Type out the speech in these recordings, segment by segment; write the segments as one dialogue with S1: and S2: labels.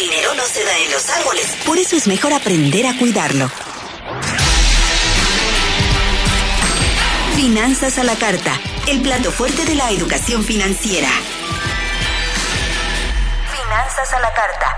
S1: dinero no se da en los árboles. Por eso es mejor aprender a cuidarlo. Finanzas a la carta, el plato fuerte de la educación financiera. Finanzas a la carta.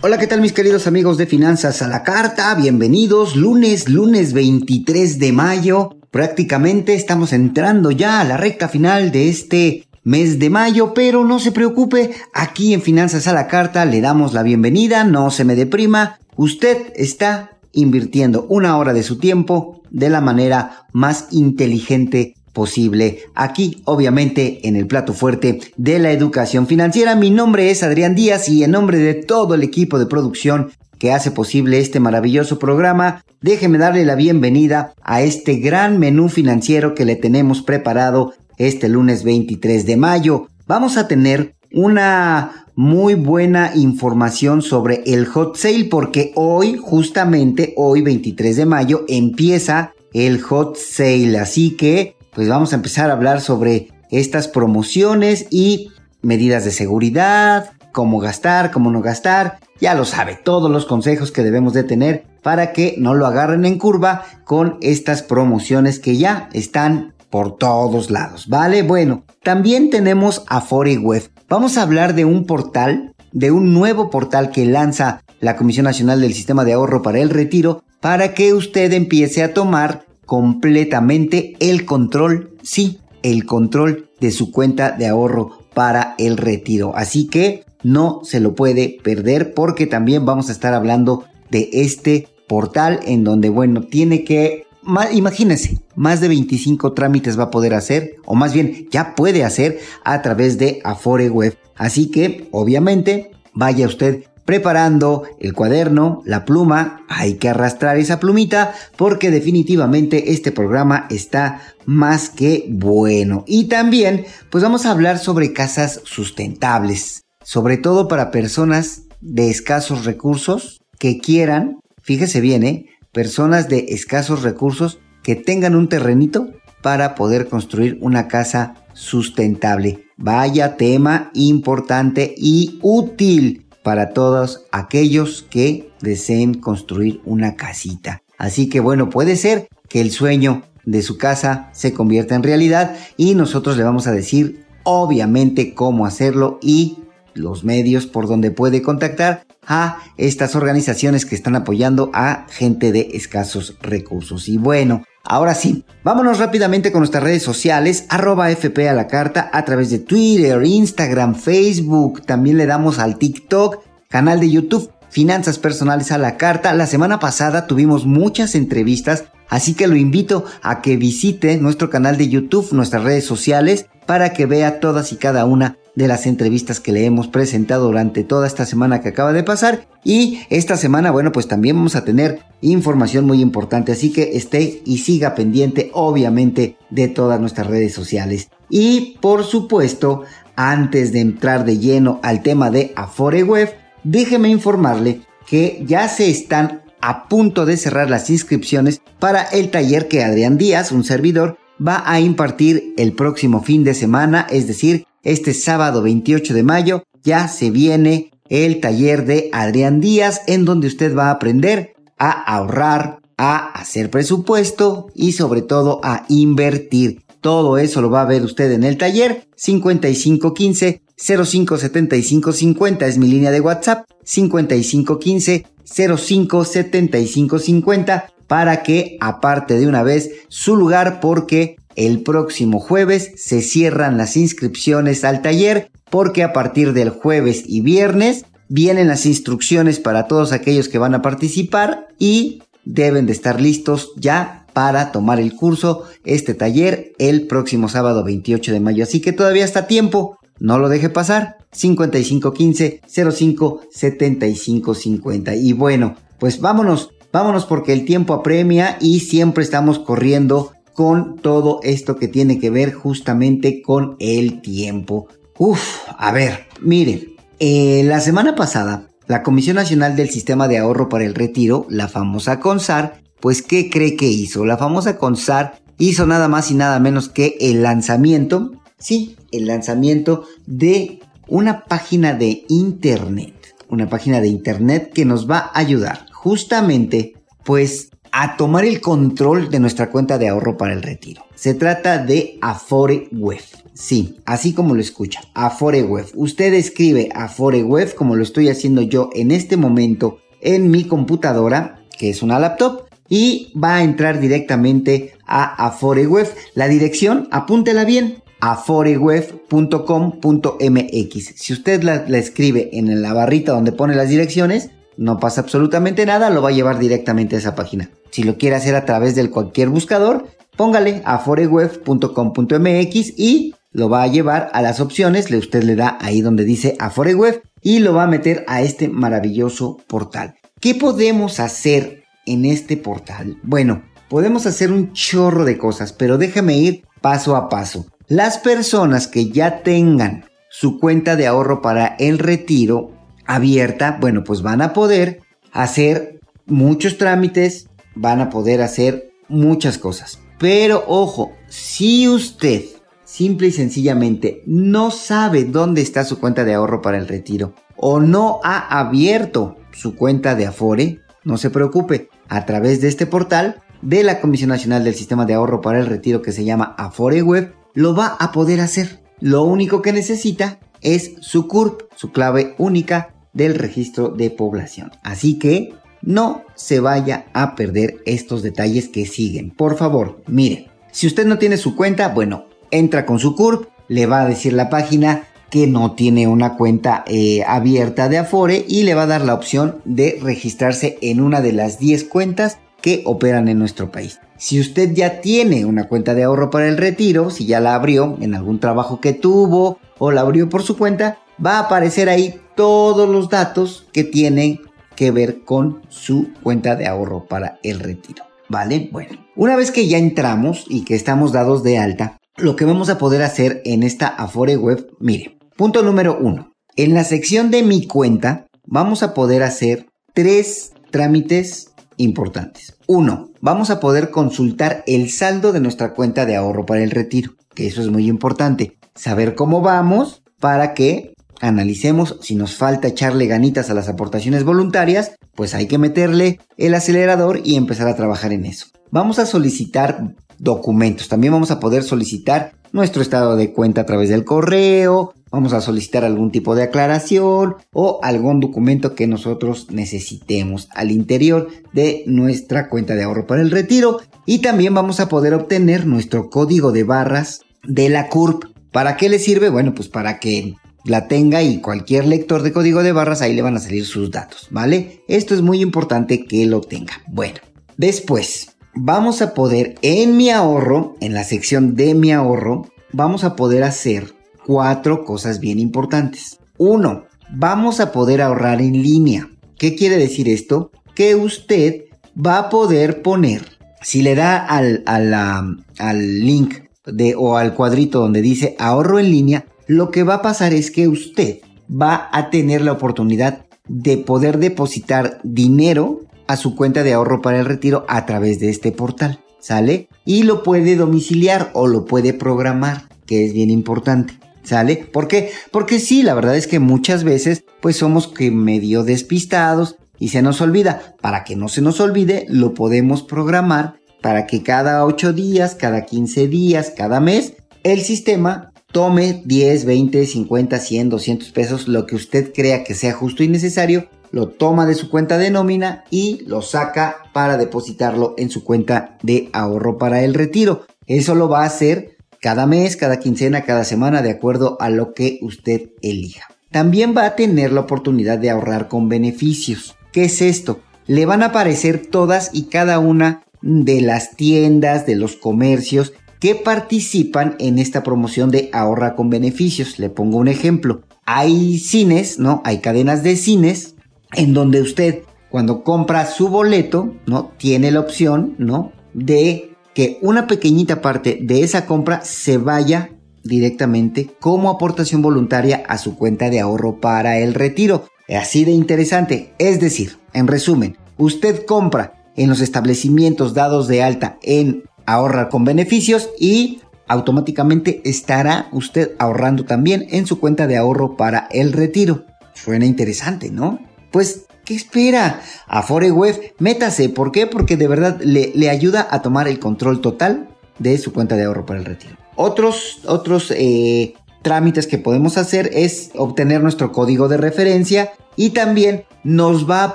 S2: Hola, ¿qué tal mis queridos amigos de Finanzas a la Carta? Bienvenidos, lunes, lunes 23 de mayo. Prácticamente estamos entrando ya a la recta final de este mes de mayo, pero no se preocupe, aquí en Finanzas a la Carta le damos la bienvenida, no se me deprima, usted está invirtiendo una hora de su tiempo de la manera más inteligente posible. Aquí, obviamente, en el plato fuerte de la educación financiera. Mi nombre es Adrián Díaz y en nombre de todo el equipo de producción que hace posible este maravilloso programa, déjeme darle la bienvenida a este gran menú financiero que le tenemos preparado este lunes 23 de mayo. Vamos a tener una muy buena información sobre el hot sale porque hoy, justamente hoy 23 de mayo, empieza el hot sale. Así que, pues vamos a empezar a hablar sobre estas promociones y medidas de seguridad, cómo gastar, cómo no gastar. Ya lo sabe, todos los consejos que debemos de tener para que no lo agarren en curva con estas promociones que ya están por todos lados, ¿vale? Bueno, también tenemos a Web. Vamos a hablar de un portal, de un nuevo portal que lanza la Comisión Nacional del Sistema de Ahorro para el Retiro, para que usted empiece a tomar completamente el control, sí, el control de su cuenta de ahorro para el retiro. Así que no se lo puede perder porque también vamos a estar hablando de este portal en donde, bueno, tiene que imagínense, más de 25 trámites va a poder hacer, o más bien ya puede hacer a través de Afore Web. Así que, obviamente, vaya usted preparando el cuaderno, la pluma, hay que arrastrar esa plumita porque definitivamente este programa está más que bueno. Y también, pues vamos a hablar sobre casas sustentables, sobre todo para personas de escasos recursos que quieran, fíjese bien, ¿eh? personas de escasos recursos que tengan un terrenito para poder construir una casa sustentable. Vaya tema importante y útil para todos aquellos que deseen construir una casita. Así que bueno, puede ser que el sueño de su casa se convierta en realidad y nosotros le vamos a decir obviamente cómo hacerlo y los medios por donde puede contactar a estas organizaciones que están apoyando a gente de escasos recursos. Y bueno, ahora sí, vámonos rápidamente con nuestras redes sociales, arroba FP a la carta a través de Twitter, Instagram, Facebook, también le damos al TikTok, canal de YouTube. Finanzas personales a la carta. La semana pasada tuvimos muchas entrevistas, así que lo invito a que visite nuestro canal de YouTube, nuestras redes sociales, para que vea todas y cada una de las entrevistas que le hemos presentado durante toda esta semana que acaba de pasar. Y esta semana, bueno, pues también vamos a tener información muy importante. Así que esté y siga pendiente, obviamente, de todas nuestras redes sociales. Y por supuesto, antes de entrar de lleno al tema de Afore Web, déjeme informarle que ya se están a punto de cerrar las inscripciones para el taller que Adrián Díaz, un servidor, va a impartir el próximo fin de semana, es decir, este sábado 28 de mayo ya se viene el taller de Adrián Díaz en donde usted va a aprender a ahorrar, a hacer presupuesto y sobre todo a invertir. Todo eso lo va a ver usted en el taller 5515 057550 es mi línea de WhatsApp 5515 057550 para que aparte de una vez su lugar porque el próximo jueves se cierran las inscripciones al taller porque a partir del jueves y viernes vienen las instrucciones para todos aquellos que van a participar y deben de estar listos ya para tomar el curso, este taller, el próximo sábado 28 de mayo. Así que todavía está tiempo, no lo deje pasar. 5515 05 75 50. Y bueno, pues vámonos, vámonos porque el tiempo apremia y siempre estamos corriendo con todo esto que tiene que ver justamente con el tiempo. Uf, a ver, miren, eh, la semana pasada, la Comisión Nacional del Sistema de Ahorro para el Retiro, la famosa CONSAR, pues ¿qué cree que hizo? La famosa CONSAR hizo nada más y nada menos que el lanzamiento, sí, el lanzamiento de una página de internet. Una página de internet que nos va a ayudar justamente pues a tomar el control de nuestra cuenta de ahorro para el retiro. Se trata de Afore Web. Sí, así como lo escucha, Afore Web. Usted escribe Afore Web como lo estoy haciendo yo en este momento en mi computadora, que es una laptop, y va a entrar directamente a Afore Web. La dirección, apúntela bien, aforeweb.com.mx. Si usted la, escribe en la barrita donde pone las direcciones, no pasa absolutamente nada, lo va a llevar directamente a esa página. Si lo quiere hacer a través de cualquier buscador, póngale a foreweb.com.mx y lo va a llevar a las opciones, usted le da ahí donde dice Aforeweb y lo va a meter a este maravilloso portal. ¿Qué podemos hacer en este portal? Bueno, podemos hacer un chorro de cosas, pero déjame ir paso a paso. Las personas que ya tengan su cuenta de ahorro para el retiro abierta, bueno, pues van a poder hacer muchos trámites, van a poder hacer muchas cosas. Pero ojo, si usted simple y sencillamente no sabe dónde está su cuenta de ahorro para el retiro o no ha abierto su cuenta de Afore, no se preocupe, a través de este portal de la Comisión Nacional del Sistema de Ahorro para el Retiro que se llama Afore Web, lo va a poder hacer. Lo único que necesita es su CURP, su clave única del registro de población. Así que no se vaya a perder estos detalles que siguen. Por favor, mire, si usted no tiene su cuenta, bueno, entra con su CURP, le va a decir la página que no tiene una cuenta eh, abierta de Afore y le va a dar la opción de registrarse en una de las 10 cuentas que operan en nuestro país. Si usted ya tiene una cuenta de ahorro para el retiro, si ya la abrió en algún trabajo que tuvo o la abrió por su cuenta, va a aparecer ahí todos los datos que tienen que ver con su cuenta de ahorro para el retiro. ¿Vale? Bueno, una vez que ya entramos y que estamos dados de alta, lo que vamos a poder hacer en esta Afore Web, mire, punto número uno. En la sección de mi cuenta vamos a poder hacer tres trámites importantes. Uno, vamos a poder consultar el saldo de nuestra cuenta de ahorro para el retiro, que eso es muy importante. Saber cómo vamos para que analicemos si nos falta echarle ganitas a las aportaciones voluntarias, pues hay que meterle el acelerador y empezar a trabajar en eso. Vamos a solicitar documentos. También vamos a poder solicitar nuestro estado de cuenta a través del correo. Vamos a solicitar algún tipo de aclaración o algún documento que nosotros necesitemos al interior de nuestra cuenta de ahorro para el retiro. Y también vamos a poder obtener nuestro código de barras de la CURP. ¿Para qué le sirve? Bueno, pues para que la tenga y cualquier lector de código de barras ahí le van a salir sus datos, ¿vale? Esto es muy importante que lo tenga. Bueno, después vamos a poder en mi ahorro, en la sección de mi ahorro, vamos a poder hacer cuatro cosas bien importantes. Uno, vamos a poder ahorrar en línea. ¿Qué quiere decir esto? Que usted va a poder poner, si le da al, al link de, o al cuadrito donde dice ahorro en línea, lo que va a pasar es que usted va a tener la oportunidad de poder depositar dinero a su cuenta de ahorro para el retiro a través de este portal, ¿sale? Y lo puede domiciliar o lo puede programar, que es bien importante. ¿Sale? ¿Por qué? Porque sí, la verdad es que muchas veces pues somos que medio despistados y se nos olvida. Para que no se nos olvide, lo podemos programar para que cada 8 días, cada 15 días, cada mes, el sistema tome 10, 20, 50, 100, 200 pesos, lo que usted crea que sea justo y necesario, lo toma de su cuenta de nómina y lo saca para depositarlo en su cuenta de ahorro para el retiro. Eso lo va a hacer cada mes, cada quincena, cada semana, de acuerdo a lo que usted elija. También va a tener la oportunidad de ahorrar con beneficios. ¿Qué es esto? Le van a aparecer todas y cada una de las tiendas, de los comercios que participan en esta promoción de ahorra con beneficios. Le pongo un ejemplo. Hay cines, ¿no? Hay cadenas de cines en donde usted cuando compra su boleto, ¿no? Tiene la opción, ¿no? De que una pequeñita parte de esa compra se vaya directamente como aportación voluntaria a su cuenta de ahorro para el retiro. Así de interesante. Es decir, en resumen, usted compra en los establecimientos dados de alta en ahorrar con beneficios y automáticamente estará usted ahorrando también en su cuenta de ahorro para el retiro. Suena interesante, ¿no? Pues, ¿qué espera? Afore Web, métase. ¿Por qué? Porque de verdad le, le, ayuda a tomar el control total de su cuenta de ahorro para el retiro. Otros, otros eh, trámites que podemos hacer es obtener nuestro código de referencia y también nos va a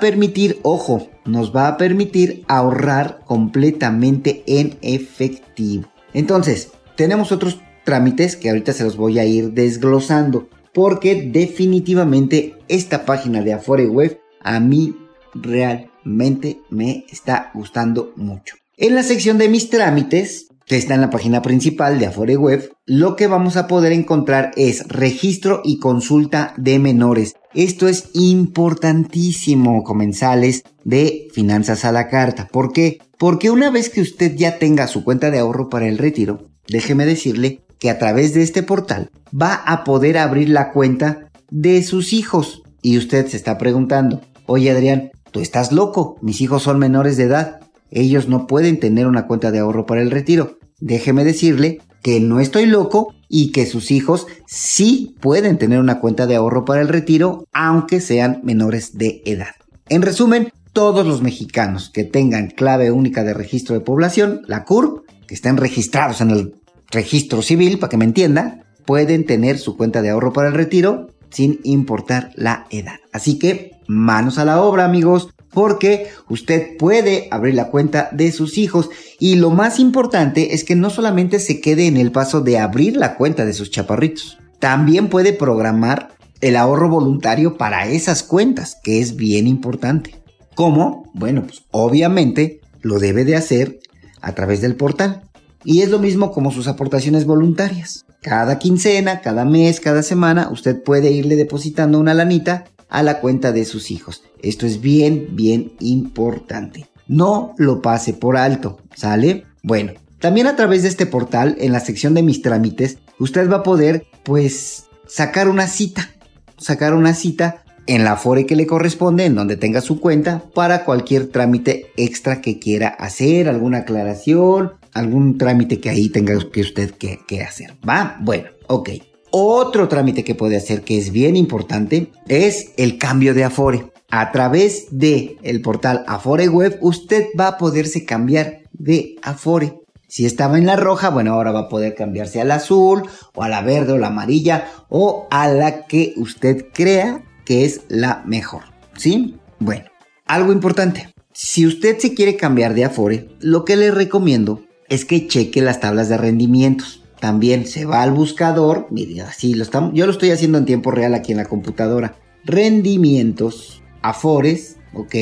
S2: permitir, ojo, nos va a permitir ahorrar completamente en efectivo. Entonces, tenemos otros trámites que ahorita se los voy a ir desglosando porque definitivamente esta página de Afore Web a mí realmente me está gustando mucho. En la sección de mis trámites que está en la página principal de Afore Web, lo que vamos a poder encontrar es registro y consulta de menores. Esto es importantísimo, comensales de finanzas a la carta. ¿Por qué? Porque una vez que usted ya tenga su cuenta de ahorro para el retiro, déjeme decirle que a través de este portal va a poder abrir la cuenta de sus hijos. Y usted se está preguntando, oye Adrián, tú estás loco, mis hijos son menores de edad ellos no pueden tener una cuenta de ahorro para el retiro. Déjeme decirle que no estoy loco y que sus hijos sí pueden tener una cuenta de ahorro para el retiro, aunque sean menores de edad. En resumen, todos los mexicanos que tengan clave única de registro de población, la CURP, que estén registrados en el registro civil, para que me entienda, pueden tener su cuenta de ahorro para el retiro sin importar la edad. Así que manos a la obra, amigos porque usted puede abrir la cuenta de sus hijos y lo más importante es que no solamente se quede en el paso de abrir la cuenta de sus chaparritos, también puede programar el ahorro voluntario para esas cuentas, que es bien importante. ¿Cómo? Bueno, pues obviamente lo debe de hacer a través del portal. Y es lo mismo como sus aportaciones voluntarias. Cada quincena, cada mes, cada semana, usted puede irle depositando una lanita a la cuenta de sus hijos. Esto es bien, bien importante. No lo pase por alto, ¿sale? Bueno, también a través de este portal, en la sección de mis trámites, usted va a poder, pues, sacar una cita. Sacar una cita en la fore que le corresponde, en donde tenga su cuenta, para cualquier trámite extra que quiera hacer, alguna aclaración, algún trámite que ahí tenga que usted que, hacer. ¿Va? Bueno, ok. Otro trámite que puede hacer que es bien importante es el cambio de Afore. A través de el portal Afore Web usted va a poderse cambiar de Afore. Si estaba en la roja, bueno, ahora va a poder cambiarse al azul o a la verde o la amarilla o a la que usted crea que es la mejor. ¿Sí? Bueno, algo importante. Si usted se quiere cambiar de Afore, lo que le recomiendo es que cheque las tablas de rendimientos también se va al buscador, mire, así lo estamos, yo lo estoy haciendo en tiempo real aquí en la computadora. Rendimientos, Afores, ok,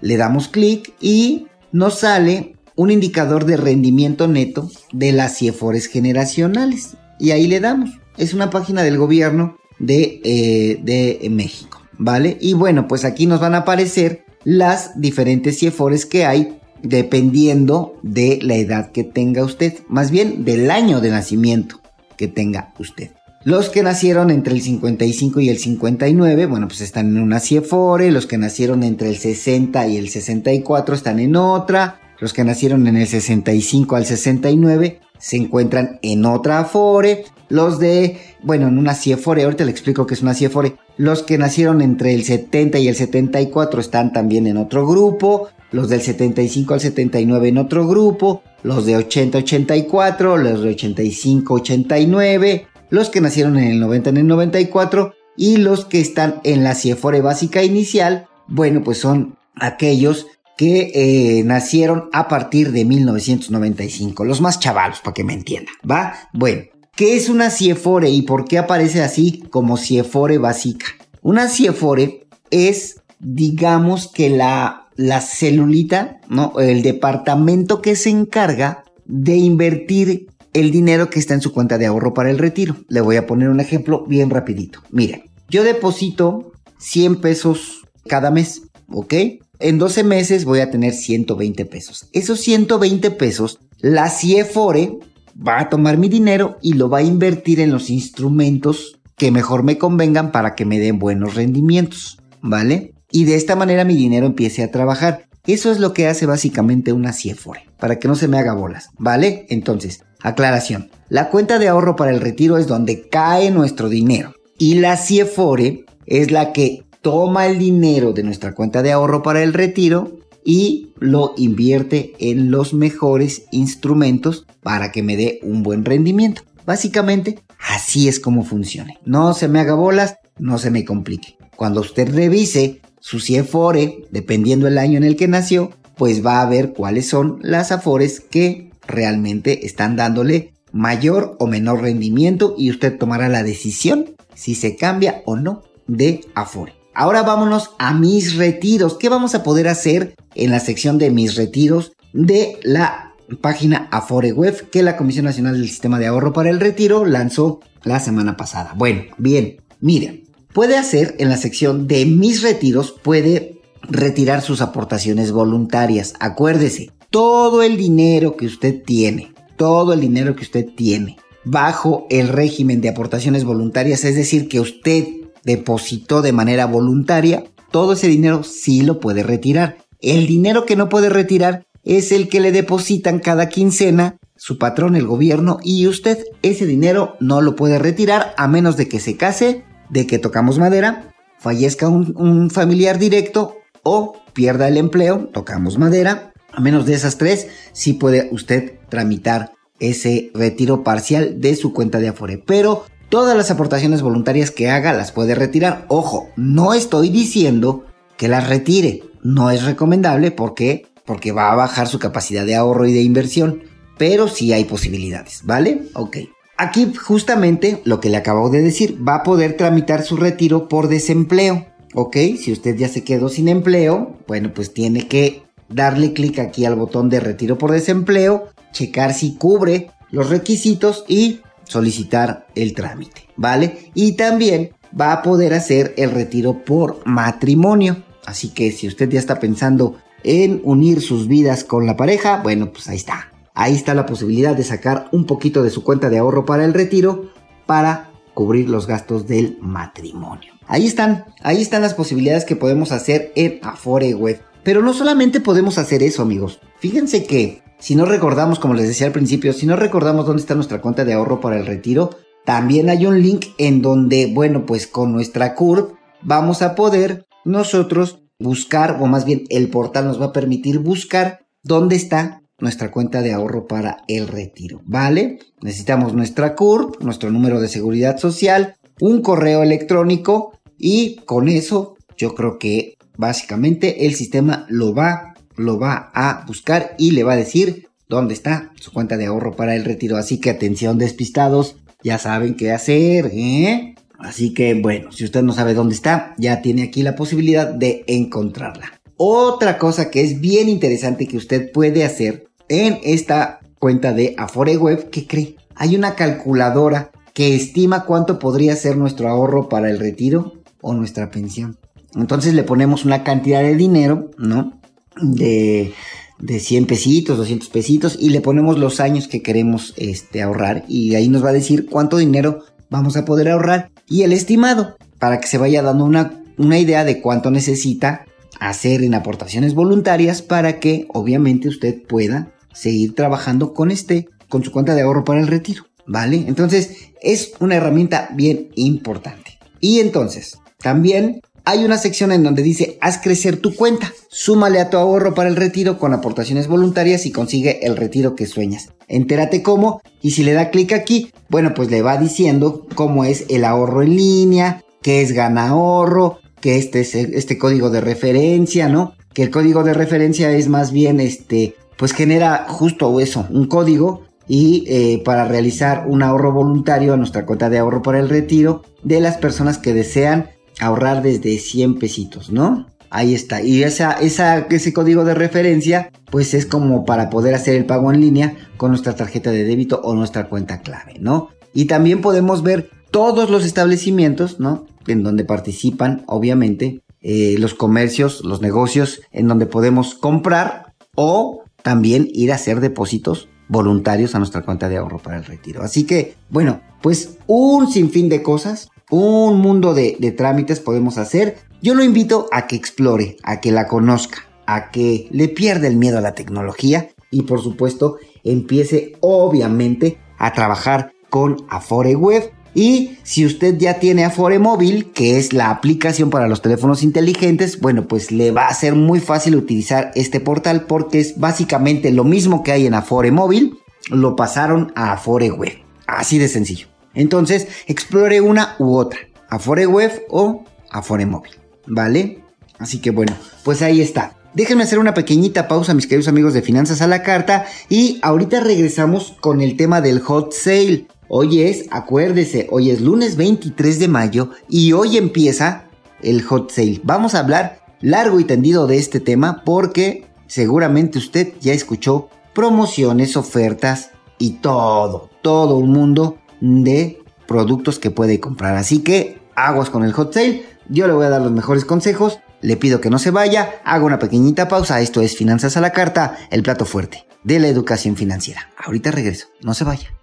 S2: le damos clic y nos sale un indicador de rendimiento neto de las CIEFORES generacionales. Y ahí le damos. Es una página del gobierno de, eh, de México, ¿vale? Y bueno, pues aquí nos van a aparecer las diferentes CIEFORES que hay dependiendo de la edad que tenga usted, más bien del año de nacimiento que tenga usted. Los que nacieron entre el 55 y el 59, bueno, pues están en una CIEFORE, los que nacieron entre el 60 y el 64 están en otra, los que nacieron en el 65 al 69 se encuentran en otra Afore, los de, bueno, en una CIEFORE, ahorita le explico qué es una CIEFORE, los que nacieron entre el 70 y el 74 están también en otro grupo, los del 75 al 79 en otro grupo, los de 80-84, los de 85-89, los que nacieron en el 90 en el 94 y los que están en la CIEFORE básica inicial, bueno, pues son aquellos que eh, nacieron a partir de 1995, los más chavalos, para que me entiendan, ¿va? Bueno, ¿qué es una CIEFORE y por qué aparece así como CIEFORE básica? Una CIEFORE es, digamos que la la celulita, ¿no? El departamento que se encarga de invertir el dinero que está en su cuenta de ahorro para el retiro. Le voy a poner un ejemplo bien rapidito. Mira, yo deposito 100 pesos cada mes, ¿ok? En 12 meses voy a tener 120 pesos. Esos 120 pesos, la CIEFORE va a tomar mi dinero y lo va a invertir en los instrumentos que mejor me convengan para que me den buenos rendimientos, ¿vale? Y de esta manera mi dinero empiece a trabajar. Eso es lo que hace básicamente una CIEFORE, para que no se me haga bolas, ¿vale? Entonces, aclaración. La cuenta de ahorro para el retiro es donde cae nuestro dinero. Y la CIEFORE es la que toma el dinero de nuestra cuenta de ahorro para el retiro y lo invierte en los mejores instrumentos para que me dé un buen rendimiento. Básicamente, así es como funciona. No se me haga bolas, no se me complique. Cuando usted revise su CIEFORE, dependiendo el año en el que nació, pues va a ver cuáles son las AFORES que realmente están dándole mayor o menor rendimiento y usted tomará la decisión si se cambia o no de Afore. Ahora vámonos a mis retiros. ¿Qué vamos a poder hacer en la sección de mis retiros de la página Afore Web que la Comisión Nacional del Sistema de Ahorro para el Retiro lanzó la semana pasada? Bueno, bien, miren, puede hacer en la sección de mis retiros, puede retirar sus aportaciones voluntarias. Acuérdese, todo el dinero que usted tiene, todo el dinero que usted tiene bajo el régimen de aportaciones voluntarias, es decir, que usted depositó de manera voluntaria, todo ese dinero sí lo puede retirar. El dinero que no puede retirar es el que le depositan cada quincena su patrón, el gobierno y usted. Ese dinero no lo puede retirar a menos de que se case, de que tocamos madera, fallezca un, familiar directo o pierda el empleo, tocamos madera. A menos de esas tres, sí puede usted tramitar ese retiro parcial de su cuenta de Afore. Pero todas las aportaciones voluntarias que haga las puede retirar. Ojo, no estoy diciendo que las retire. No es recomendable porque porque va a bajar su capacidad de ahorro y de inversión, pero sí hay posibilidades, ¿vale? Ok. Aquí justamente lo que le acabo de decir, va a poder tramitar su retiro por desempleo, ¿ok? Si usted ya se quedó sin empleo, bueno, pues tiene que darle clic aquí al botón de retiro por desempleo, checar si cubre los requisitos y solicitar el trámite, ¿vale? Y también va a poder hacer el retiro por matrimonio. Así que si usted ya está pensando en unir sus vidas con la pareja, bueno, pues ahí está. Ahí está la posibilidad de sacar un poquito de su cuenta de ahorro para el retiro para cubrir los gastos del matrimonio. Ahí están, ahí están las posibilidades que podemos hacer en Afore Web. Pero no solamente podemos hacer eso, amigos. Fíjense que si no recordamos, como les decía al principio, si no recordamos dónde está nuestra cuenta de ahorro para el retiro, también hay un link en donde, bueno, pues con nuestra CURP vamos a poder nosotros buscar, o más bien el portal nos va a permitir buscar dónde está nuestra cuenta de ahorro para el retiro, ¿vale? Necesitamos nuestra CURP, nuestro número de seguridad social, un correo electrónico y con eso yo creo que básicamente el sistema lo va lo va a buscar y le va a decir dónde está su cuenta de ahorro para el retiro. Así que atención despistados, ya saben qué hacer, ¿eh? Así que bueno, si usted no sabe dónde está, ya tiene aquí la posibilidad de encontrarla. Otra cosa que es bien interesante que usted puede hacer en esta cuenta de Afore Web, ¿qué cree? Hay una calculadora que estima cuánto podría ser nuestro ahorro para el retiro o nuestra pensión. Entonces le ponemos una cantidad de dinero, ¿no? de, de 100 pesitos, 200 pesitos y le ponemos los años que queremos este, ahorrar y ahí nos va a decir cuánto dinero vamos a poder ahorrar y el estimado para que se vaya dando una, una idea de cuánto necesita hacer en aportaciones voluntarias para que obviamente usted pueda seguir trabajando con este, con su cuenta de ahorro para el retiro, ¿vale? Entonces es una herramienta bien importante. Y entonces, también hay una sección en donde dice haz crecer tu cuenta. Súmale a tu ahorro para el retiro con aportaciones voluntarias y consigue el retiro que sueñas. Entérate cómo y si le da clic aquí, bueno, pues le va diciendo cómo es el ahorro en línea, qué es gana ahorro, que este es este código de referencia, ¿no? Que el código de referencia es más bien este, pues genera justo eso, un código y eh, para realizar un ahorro voluntario a nuestra cuenta de ahorro para el retiro de las personas que desean ahorrar desde 100 pesitos, ¿no? Ahí está. Y esa, ese código de referencia, pues es como para poder hacer el pago en línea con nuestra tarjeta de débito o nuestra cuenta clave, ¿no? Y también podemos ver todos los establecimientos, ¿no? En donde participan, obviamente, eh, los comercios, los negocios, en donde podemos comprar o también ir a hacer depósitos voluntarios a nuestra cuenta de ahorro para el retiro. Así que, bueno, pues un sinfín de cosas un mundo de, trámites podemos hacer. Yo lo invito a que explore, a que la conozca, a que le pierda el miedo a la tecnología y por supuesto empiece obviamente a trabajar con Afore Web. Y si usted ya tiene Afore Móvil, que es la aplicación para los teléfonos inteligentes, bueno, pues le va a ser muy fácil utilizar este portal porque es básicamente lo mismo que hay en Afore Móvil, lo pasaron a Afore Web. Así de sencillo. Entonces, explore una u otra, Afore Web o Afore Móvil, ¿vale? Así que bueno, pues ahí está. Déjenme hacer una pequeñita pausa, mis queridos amigos de Finanzas a la Carta, y ahorita regresamos con el tema del hot sale. Hoy es, acuérdese, hoy es lunes 23 de mayo y hoy empieza el hot sale. Vamos a hablar largo y tendido de este tema porque seguramente usted ya escuchó promociones, ofertas y todo, todo un mundo de productos que puede comprar. Así que aguas con el hot sale. Yo le voy a dar los mejores consejos le pido que no se vaya, haga una pequeñita pausa, esto es Finanzas a la Carta, el plato fuerte de la educación financiera. Ahorita regreso, no se vaya.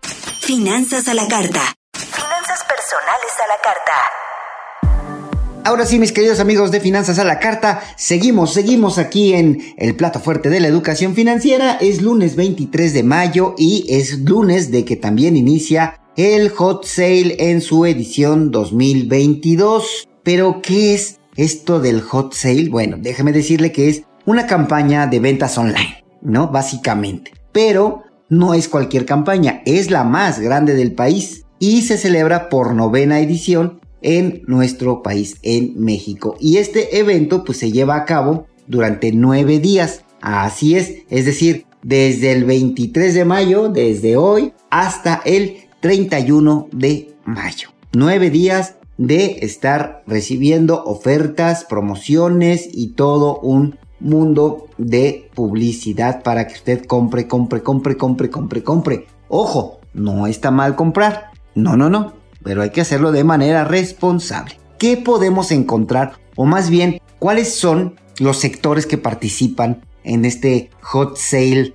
S1: Finanzas a la Carta. Finanzas personales a la Carta.
S2: Ahora sí, mis queridos amigos de Finanzas a la Carta, seguimos, seguimos aquí en el plato fuerte de la educación financiera. Es lunes 23 de mayo y es lunes de que también inicia el Hot Sale en su edición 2022. Pero, ¿qué es esto del hot sale, bueno, déjeme decirle que es una campaña de ventas online, ¿no? Básicamente. Pero no es cualquier campaña, es la más grande del país y se celebra por novena edición en nuestro país, en México. Y este evento pues se lleva a cabo durante nueve días. Así es, es decir, desde el 23 de mayo, desde hoy, hasta el 31 de mayo. Nueve días de estar recibiendo ofertas, promociones y todo un mundo de publicidad para que usted compre, compre, compre, compre, compre, compre. Ojo, no está mal comprar. No, no, no. Pero hay que hacerlo de manera responsable. ¿Qué podemos encontrar? O más bien, ¿cuáles son los sectores que participan en este hot sale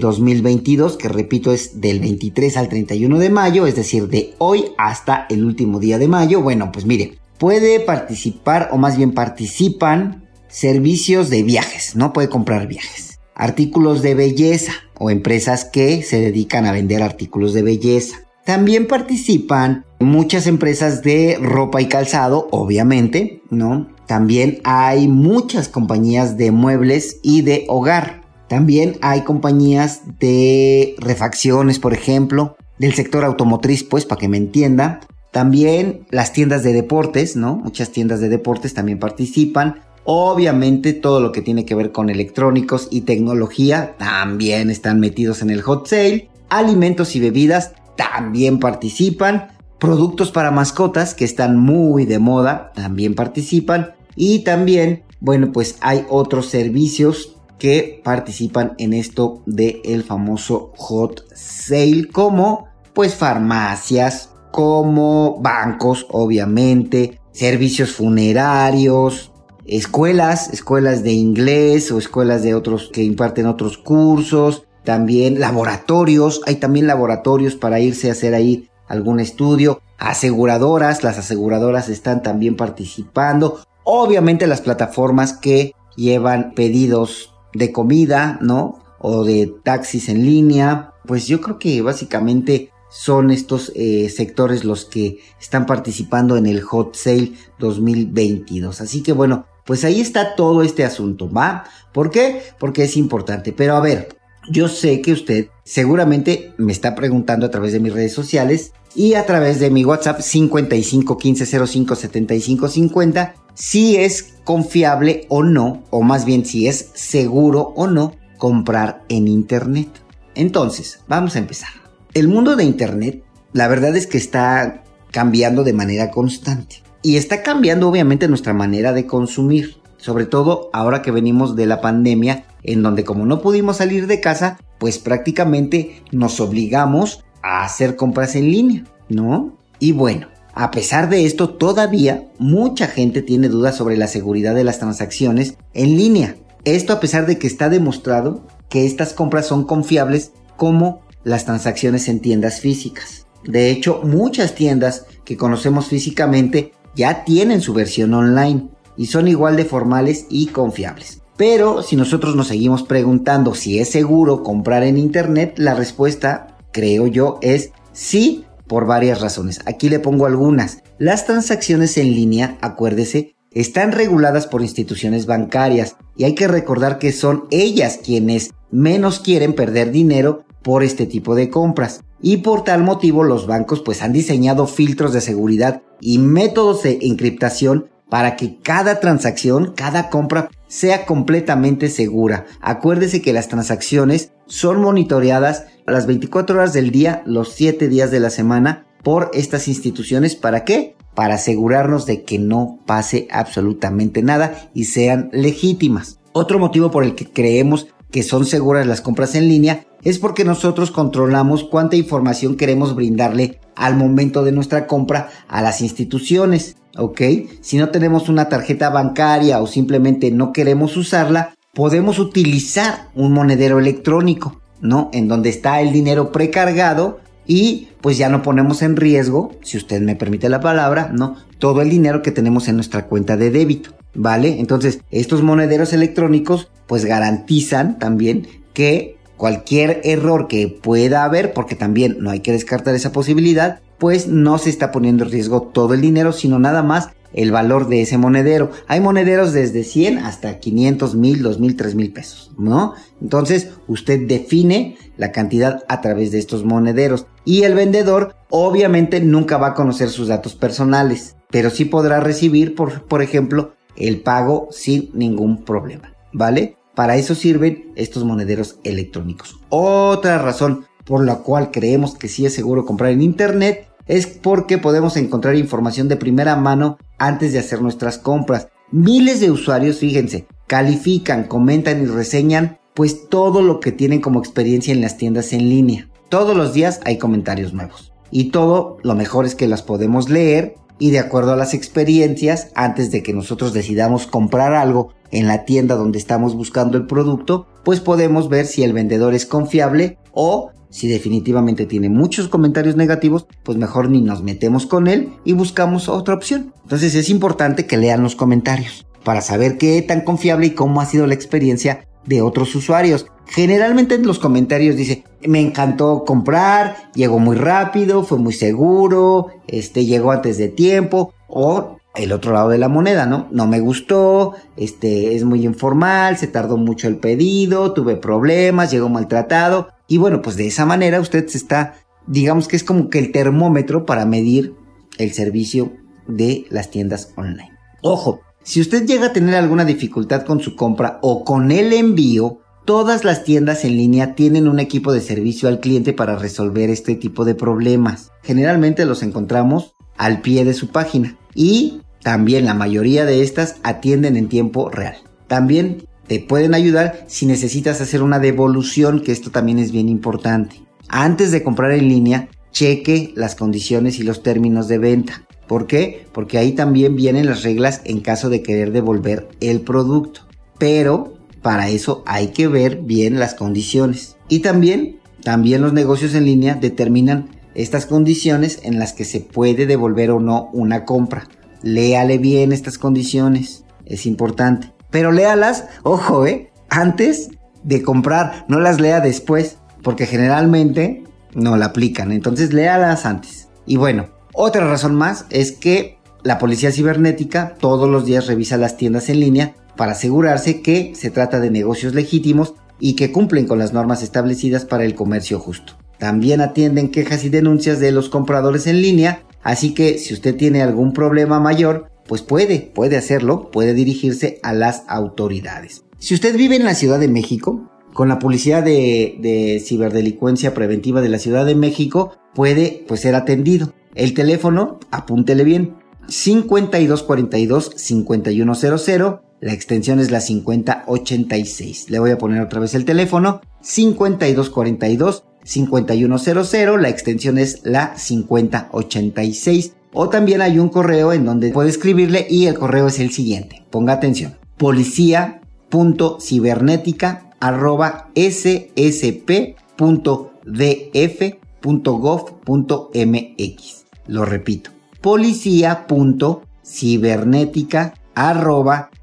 S2: 2022, eh, que repito es del 23 al 31 de mayo, es decir, de hoy hasta el último día de mayo. Bueno, pues mire, puede participar o más bien participan servicios de viajes, no puede comprar viajes. Artículos de belleza o empresas que se dedican a vender artículos de belleza. También participan muchas empresas de ropa y calzado, obviamente, ¿no? También hay muchas compañías de muebles y de hogar. También hay compañías de refacciones, por ejemplo, del sector automotriz, pues, para que me entienda. También las tiendas de deportes, ¿no? Muchas tiendas de deportes también participan. Obviamente todo lo que tiene que ver con electrónicos y tecnología también están metidos en el hot sale. Alimentos y bebidas también participan. Productos para mascotas que están muy de moda también participan. Y también, bueno, pues hay otros servicios que participan en esto del el famoso hot sale como pues farmacias, como bancos obviamente, servicios funerarios, escuelas, escuelas de inglés o escuelas de otros que imparten otros cursos, también laboratorios, hay también laboratorios para irse a hacer ahí algún estudio, aseguradoras, las aseguradoras están también participando, obviamente las plataformas que llevan pedidos de comida, ¿no? O de taxis en línea. Pues yo creo que básicamente son estos eh, sectores los que están participando en el Hot Sale 2022. Así que bueno, pues ahí está todo este asunto, ¿va? ¿Por qué? Porque es importante. Pero a ver, yo sé que usted seguramente me está preguntando a través de mis redes sociales y a través de mi WhatsApp 55 15 05 75 50 si es confiable o no, o más bien si es seguro o no comprar en Internet. Entonces, vamos a empezar. El mundo de Internet, la verdad es que está cambiando de manera constante. Y está cambiando obviamente nuestra manera de consumir. Sobre todo ahora que venimos de la pandemia, en donde como no pudimos salir de casa, pues prácticamente nos obligamos a hacer compras en línea, ¿no? Y bueno, a pesar de esto, todavía mucha gente tiene dudas sobre la seguridad de las transacciones en línea. Esto a pesar de que está demostrado que estas compras son confiables como las transacciones en tiendas físicas. De hecho, muchas tiendas que conocemos físicamente ya tienen su versión online y son igual de formales y confiables. Pero si nosotros nos seguimos preguntando si es seguro comprar en Internet, la respuesta, creo yo, es sí por varias razones. Aquí le pongo algunas. Las transacciones en línea, acuérdese, están reguladas por instituciones bancarias y hay que recordar que son ellas quienes menos quieren perder dinero por este tipo de compras. Y por tal motivo los bancos pues han diseñado filtros de seguridad y métodos de encriptación para que cada transacción, cada compra sea completamente segura. Acuérdese que las transacciones son monitoreadas a las 24 horas del día, los 7 días de la semana por estas instituciones. ¿Para qué? Para asegurarnos de que no pase absolutamente nada y sean legítimas. Otro motivo por el que creemos que son seguras las compras en línea es porque nosotros controlamos cuánta información queremos brindarle al momento de nuestra compra a las instituciones. ¿ok? Si no tenemos una tarjeta bancaria o simplemente no queremos usarla, podemos utilizar un monedero electrónico, ¿no? En donde está el dinero precargado y pues ya no ponemos en riesgo, si usted me permite la palabra, ¿no? Todo el dinero que tenemos en nuestra cuenta de débito, ¿vale? Entonces, estos monederos electrónicos pues garantizan también que cualquier error que pueda haber, porque también no hay que descartar esa posibilidad, pues no se está poniendo en riesgo todo el dinero, sino nada más el valor de ese monedero. Hay monederos desde 100 hasta 500 mil, 2 mil, 3 mil pesos, ¿no? Entonces usted define la cantidad a través de estos monederos y el vendedor obviamente nunca va a conocer sus datos personales, pero sí podrá recibir, por, por ejemplo, el pago sin ningún problema, ¿vale? Para eso sirven estos monederos electrónicos. Otra razón por la cual creemos que sí es seguro comprar en Internet es porque podemos encontrar información de primera mano antes de hacer nuestras compras. Miles de usuarios, fíjense, califican, comentan y reseñan pues todo lo que tienen como experiencia en las tiendas en línea. Todos los días hay comentarios nuevos. Y todo lo mejor es que las podemos leer y de acuerdo a las experiencias, antes de que nosotros decidamos comprar algo en la tienda donde estamos buscando el producto, pues podemos ver si el vendedor es confiable o si definitivamente tiene muchos comentarios negativos, pues mejor ni nos metemos con él y buscamos otra opción. Entonces es importante que lean los comentarios para saber qué tan confiable y cómo ha sido la experiencia de otros usuarios. Generalmente en los comentarios dice, me encantó comprar, llegó muy rápido, fue muy seguro, este llegó antes de tiempo o el otro lado de la moneda, ¿no? No me gustó, este es muy informal, se tardó mucho el pedido, tuve problemas, llegó maltratado. Y bueno, pues de esa manera usted se está, digamos que es como que el termómetro para medir el servicio de las tiendas online. Ojo, si usted llega a tener alguna dificultad con su compra o con el envío, todas las tiendas en línea tienen un equipo de servicio al cliente para resolver este tipo de problemas. Generalmente los encontramos al pie de su página y también la mayoría de estas atienden en tiempo real. También te pueden ayudar si necesitas hacer una devolución, que esto también es bien importante. Antes de comprar en línea, cheque las condiciones y los términos de venta. ¿Por qué? Porque ahí también vienen las reglas en caso de querer devolver el producto. Pero para eso hay que ver bien las condiciones. Y también, también los negocios en línea determinan estas condiciones en las que se puede devolver o no una compra. Léale bien estas condiciones, es importante. Pero léalas, ojo, ¿eh? Antes de comprar, no las lea después, porque generalmente no la aplican. Entonces léalas antes. Y bueno, otra razón más es que la policía cibernética todos los días revisa las tiendas en línea para asegurarse que se trata de negocios legítimos y que cumplen con las normas establecidas para el comercio justo. También atienden quejas y denuncias de los compradores en línea, así que si usted tiene algún problema mayor, pues puede, puede hacerlo, puede dirigirse a las autoridades. Si usted vive en la Ciudad de México, con la policía de, ciberdelincuencia preventiva de la Ciudad de México, puede pues, ser atendido. El teléfono, apúntele bien, 5242-5100, la extensión es la 5086. Le voy a poner otra vez el teléfono, 5242-5100, la extensión es la 5086. O también hay un correo en donde puede escribirle y el correo es el siguiente. Ponga atención. policía.cibernética.ssp.gov.mx. Lo repito. policía.cibernética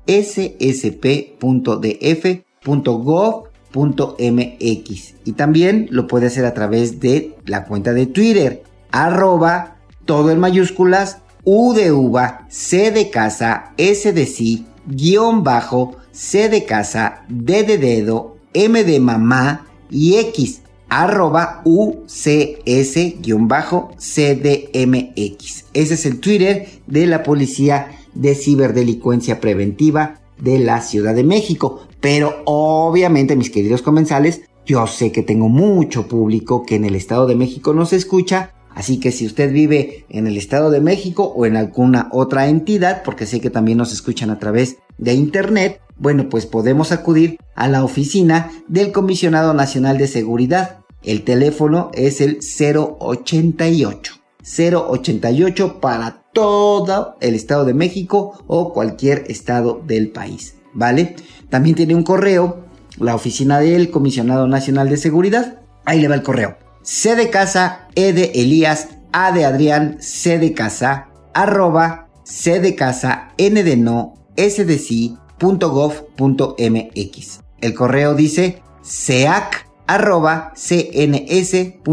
S2: ssp.df.gov.mx y también lo puede hacer a través de la cuenta de Twitter arroba todo en mayúsculas U de uva, C de casa, S de sí, guion bajo, C de casa, D de dedo, M de mamá y X arroba UCS-CDMX. Ese es el Twitter de la Policía de Ciberdelincuencia Preventiva de la Ciudad de México. Pero obviamente, mis queridos comensales, yo sé que tengo mucho público que en el Estado de México nos escucha. Así que si usted vive en el Estado de México o en alguna otra entidad, porque sé que también nos escuchan a través de Internet, bueno, pues podemos acudir a la oficina del Comisionado Nacional de Seguridad. El teléfono es el 088. 088 para todo el Estado de México o cualquier estado del país, ¿vale? También tiene un correo, la oficina del Comisionado Nacional de Seguridad. Ahí le va el correo. C de casa, E de Elías, A de Adrián, C de casa, arroba, C de casa, N de no, S de sí, .gov.mx. El correo dice seac arroba cns.gov.mx.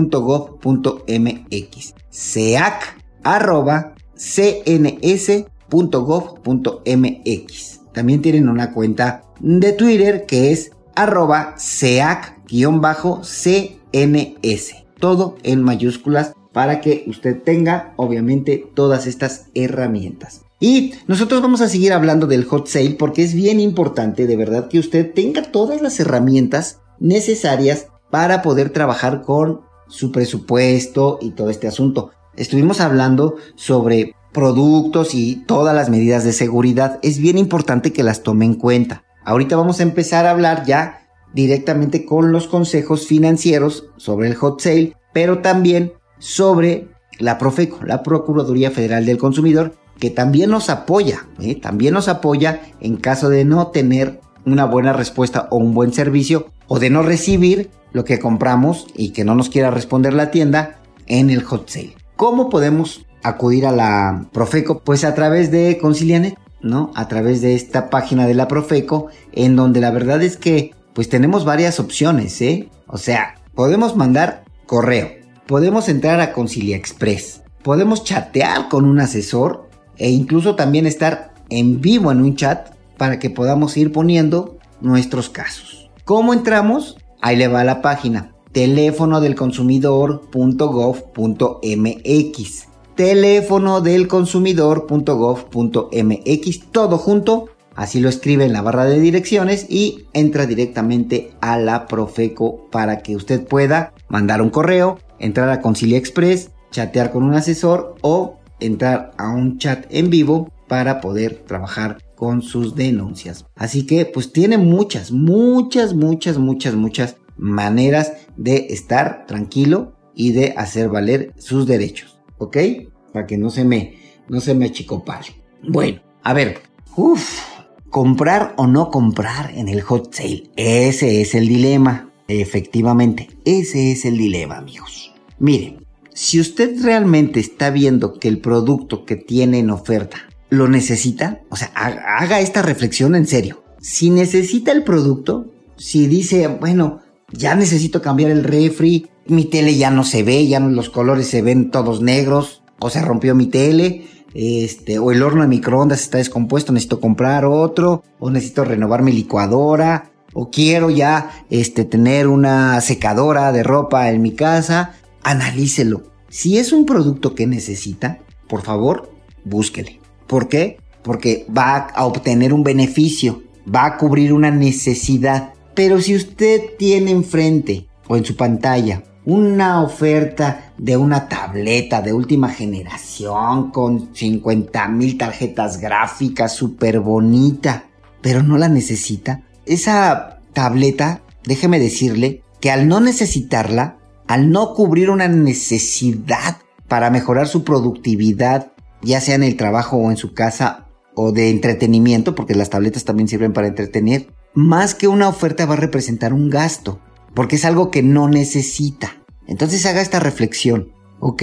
S2: seac arroba cns.gov.mx. También tienen una cuenta de Twitter que es arroba seac-cns. Todo en mayúsculas para que usted tenga obviamente todas estas herramientas. Y nosotros vamos a seguir hablando del hot sale porque es bien importante de verdad que usted tenga todas las herramientas necesarias para poder trabajar con su presupuesto y todo este asunto. Estuvimos hablando sobre productos y todas las medidas de seguridad. Es bien importante que las tome en cuenta. Ahorita vamos a empezar a hablar ya directamente con los consejos financieros sobre el hot sale, pero también sobre la Profeco, la Procuraduría Federal del Consumidor, que también nos apoya, ¿eh? también nos apoya en caso de no tener una buena respuesta o un buen servicio o de no recibir lo que compramos y que no nos quiera responder la tienda en el hot sale. ¿Cómo podemos acudir a la Profeco? Pues a través de Concilianet, ¿no? A través de esta página de la Profeco, en donde la verdad es que pues tenemos varias opciones, ¿eh? O sea, podemos mandar correo, podemos entrar a Concilia Express, podemos chatear con un asesor e incluso también estar en vivo en un chat para que podamos ir poniendo nuestros casos. ¿Cómo entramos? Ahí le va la página teléfono del consumidor.gov.mx teléfono del consumidor.gov.mx todo junto así lo escribe en la barra de direcciones y entra directamente a la Profeco para que usted pueda mandar un correo entrar a Concilia Express chatear con un asesor o entrar a un chat en vivo para poder trabajar con sus denuncias. Así que pues tiene muchas, muchas, muchas, muchas, muchas maneras de estar tranquilo y de hacer valer sus derechos. ¿Ok? Para que no se me, no se me achicopale. Bueno, a ver. Uf, comprar o no comprar en el hot sale. Ese es el dilema. Efectivamente, ese es el dilema, amigos. Miren, si usted realmente está viendo que el producto que tiene en oferta lo necesita, o sea, haga esta reflexión en serio. Si necesita el producto, si dice, bueno, ya necesito cambiar el refri, mi tele ya no se ve, ya los colores se ven todos negros, o se rompió mi tele, este, o el horno de microondas está descompuesto, necesito comprar otro, o necesito renovar mi licuadora, o quiero ya este, tener una secadora de ropa en mi casa, analícelo. Si es un producto que necesita, por favor, búsquele. ¿Por qué? Porque va a obtener un beneficio, va a cubrir una necesidad. Pero si usted tiene enfrente o en su pantalla una oferta de una tableta de última generación con 50 mil tarjetas gráficas súper bonita, pero no la necesita, esa tableta, déjeme decirle que al no necesitarla, al no cubrir una necesidad para mejorar su productividad, ya sea en el trabajo o en su casa o de entretenimiento, porque las tabletas también sirven para entretener, más que una oferta va a representar un gasto, porque es algo que no necesita. Entonces haga esta reflexión, ¿ok?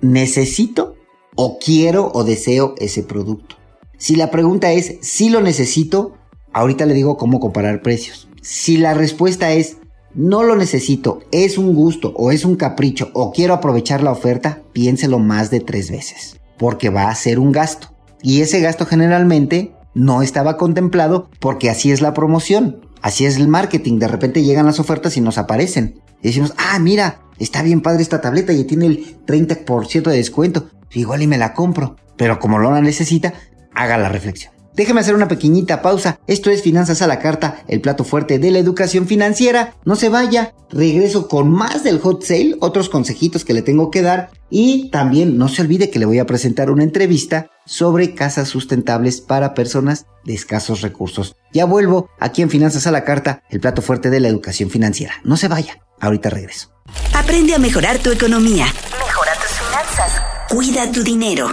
S2: ¿Necesito o quiero o deseo ese producto? Si la pregunta es si lo necesito, ahorita le digo cómo comparar precios. Si la respuesta es no lo necesito, es un gusto o es un capricho o quiero aprovechar la oferta, piénselo más de tres veces, porque va a ser un gasto. Y ese gasto generalmente no estaba contemplado porque así es la promoción, así es el marketing. De repente llegan las ofertas y nos aparecen. Y decimos, ah, mira, está bien padre esta tableta y tiene el 30% de descuento. Igual y me la compro. Pero como no la necesita, haga la reflexión. Déjeme hacer una pequeñita pausa. Esto es Finanzas a la Carta, el plato fuerte de la educación financiera. No se vaya, regreso con más del hot sale, otros consejitos que le tengo que dar. Y también no se olvide que le voy a presentar una entrevista sobre casas sustentables para personas de escasos recursos. Ya vuelvo aquí en Finanzas a la Carta, el plato fuerte de la educación financiera. No se vaya, ahorita regreso.
S1: Aprende a mejorar tu economía. Mejora tus finanzas. Cuida tu dinero.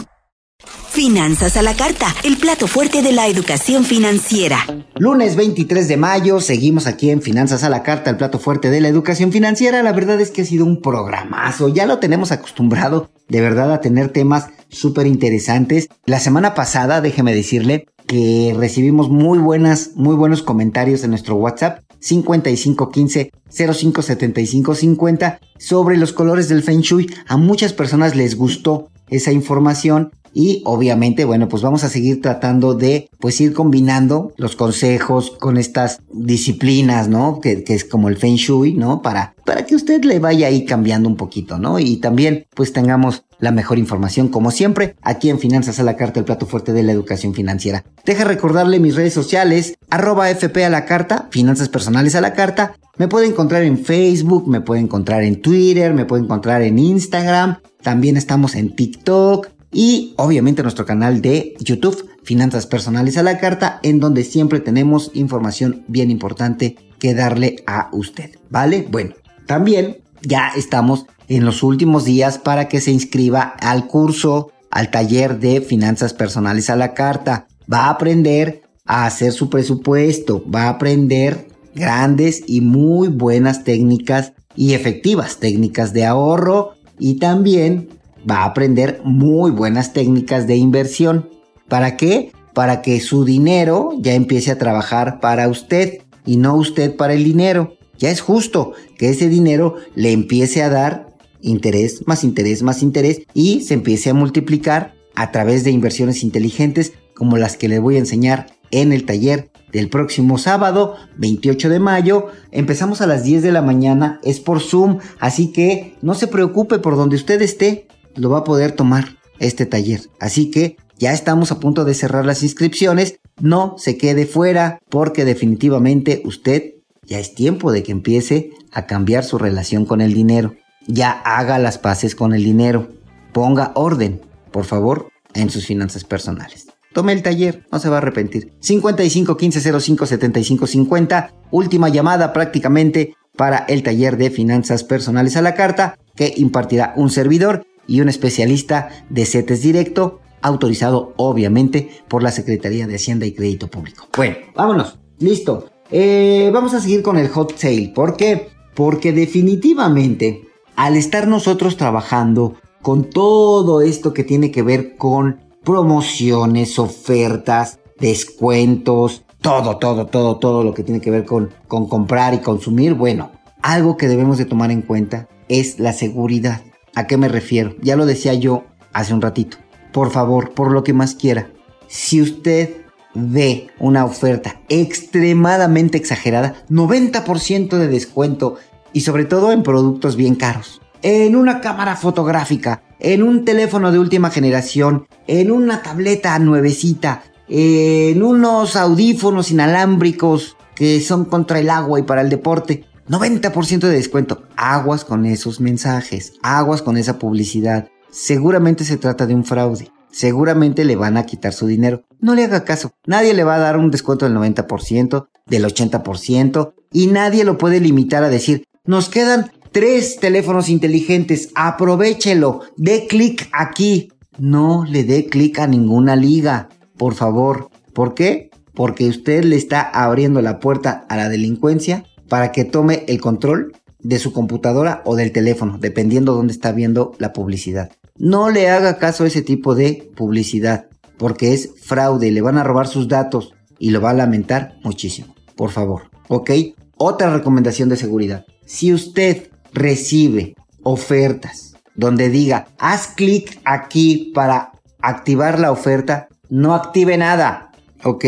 S1: Finanzas a la carta, el plato fuerte de la educación financiera.
S2: Lunes 23 de mayo, seguimos aquí en Finanzas a la carta, el plato fuerte de la educación financiera. La verdad es que ha sido un programazo, ya lo tenemos acostumbrado de verdad a tener temas súper interesantes. La semana pasada, déjeme decirle que recibimos muy buenas, muy buenos comentarios en nuestro WhatsApp 5515 057550 sobre los colores del Feng Shui. A muchas personas les gustó esa información y obviamente, bueno, pues vamos a seguir tratando de pues ir combinando los consejos con estas disciplinas, ¿no? Que, es como el Feng Shui, ¿no? Para, para que usted le vaya ahí cambiando un poquito, ¿no? Y también pues tengamos la mejor información como siempre aquí en Finanzas a la Carta, el plato fuerte de la educación financiera. Deja recordarle mis redes sociales, arroba FP a la Carta, Finanzas Personales a la Carta. Me puede encontrar en Facebook, me puede encontrar en Twitter, me puede encontrar en Instagram. También estamos en TikTok, y obviamente nuestro canal de YouTube, Finanzas Personales a la Carta, en donde siempre tenemos información bien importante que darle a usted, ¿vale? Bueno, también ya estamos en los últimos días para que se inscriba al curso, al taller de Finanzas Personales a la Carta. Va a aprender a hacer su presupuesto, va a aprender grandes y muy buenas técnicas y efectivas técnicas de ahorro y también va a aprender muy buenas técnicas de inversión. ¿Para qué? Para que su dinero ya empiece a trabajar para usted y no usted para el dinero. Ya es justo que ese dinero le empiece a dar interés, más interés, más interés y se empiece a multiplicar a través de inversiones inteligentes como las que le voy a enseñar en el taller del próximo sábado 28 de mayo. Empezamos a las 10 de la mañana, es por Zoom, así que no se preocupe por donde usted esté, lo va a poder tomar este taller. Así que ya estamos a punto de cerrar las inscripciones. No se quede fuera porque definitivamente usted ya es tiempo de que empiece a cambiar su relación con el dinero. Ya haga las paces con el dinero. Ponga orden, por favor, en sus finanzas personales. Tome el taller, no se va a arrepentir. 55 15 05 75 50. Última llamada prácticamente para el taller de finanzas personales a la carta que impartirá un servidor y un especialista de CETES directo, autorizado obviamente por la Secretaría de Hacienda y Crédito Público. Bueno, vámonos, listo. Eh, vamos a seguir con el hot sale. ¿Por qué? Porque definitivamente, al estar nosotros trabajando con todo esto que tiene que ver con promociones, ofertas, descuentos, todo, todo, todo, todo lo que tiene que ver con, con comprar y consumir, bueno, algo que debemos de tomar en cuenta es la seguridad. ¿A qué me refiero? Ya lo decía yo hace un ratito. Por favor, por lo que más quiera, si usted ve una oferta extremadamente exagerada, 90% de descuento y sobre todo en productos bien caros, en una cámara fotográfica, en un teléfono de última generación, en una tableta nuevecita, en unos audífonos inalámbricos que son contra el agua y para el deporte, 90% de descuento. Aguas con esos mensajes, aguas con esa publicidad. Seguramente se trata de un fraude. Seguramente le van a quitar su dinero. No le haga caso. Nadie le va a dar un descuento del 90%, del 80%, y nadie lo puede limitar a decir, nos quedan tres teléfonos inteligentes, aprovechelo, dé clic aquí. No le dé clic a ninguna liga, por favor. ¿Por qué? Porque usted le está abriendo la puerta a la delincuencia para que tome el control de su computadora o del teléfono, dependiendo dónde está viendo la publicidad. No le haga caso a ese tipo de publicidad. porque es fraude, le van a robar sus datos y lo va a lamentar muchísimo. Por favor, ¿ok? Otra recomendación de seguridad. Si usted recibe ofertas donde diga, haz clic aquí para activar la oferta, no active nada, ¿ok?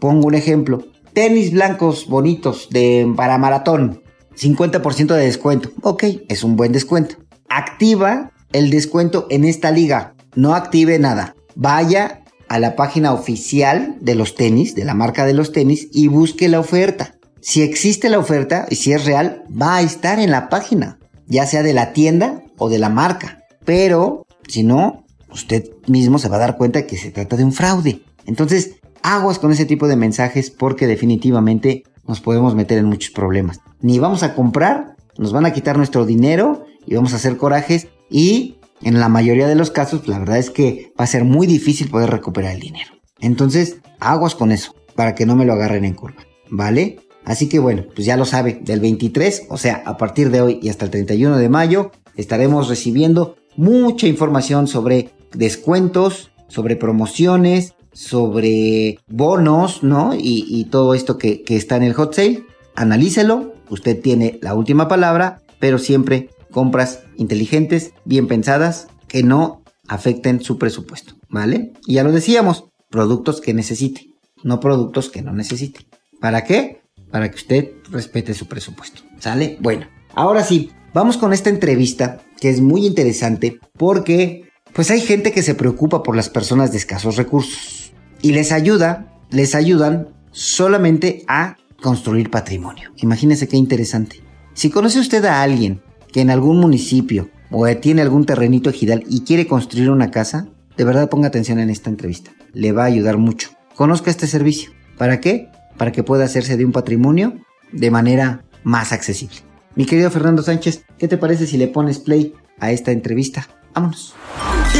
S2: Pongo un ejemplo. Tenis blancos bonitos de para maratón, 50% de descuento. Ok, es un buen descuento. Activa el descuento en esta liga. No active nada. Vaya a la página oficial de los tenis, de la marca de los tenis, y busque la oferta. Si existe la oferta y si es real, va a estar en la página, ya sea de la tienda o de la marca. Pero si no, usted mismo se va a dar cuenta que se trata de un fraude. Entonces, aguas con ese tipo de mensajes porque definitivamente nos podemos meter en muchos problemas. Ni vamos a comprar, nos van a quitar nuestro dinero y vamos a hacer corajes y en la mayoría de los casos la verdad es que va a ser muy difícil poder recuperar el dinero. Entonces, aguas con eso para que no me lo agarren en curva, ¿vale? Así que bueno, pues ya lo sabe, del 23, o sea, a partir de hoy y hasta el 31 de mayo, estaremos recibiendo mucha información sobre descuentos, sobre promociones, sobre bonos, ¿no? Y, todo esto que, que está en el hot sale. Analícelo, usted tiene la última palabra, pero siempre compras inteligentes, bien pensadas, que no afecten su presupuesto, ¿vale? Y ya lo decíamos, productos que necesite, no productos que no necesite. ¿Para qué? Para que usted respete su presupuesto, ¿sale? Bueno, ahora sí, vamos con esta entrevista que es muy interesante porque pues hay gente que se preocupa por las personas de escasos recursos y les ayuda, les ayudan solamente a construir patrimonio. Imagínese qué interesante. Si conoce usted a alguien que en algún municipio o tiene algún terrenito ejidal y quiere construir una casa, de verdad ponga atención en esta entrevista. Le va a ayudar mucho. Conozca este servicio. ¿Para qué? Para que pueda hacerse de un patrimonio de manera más accesible. Mi querido Fernando Sánchez, ¿qué te parece si le pones play a esta entrevista? Vámonos.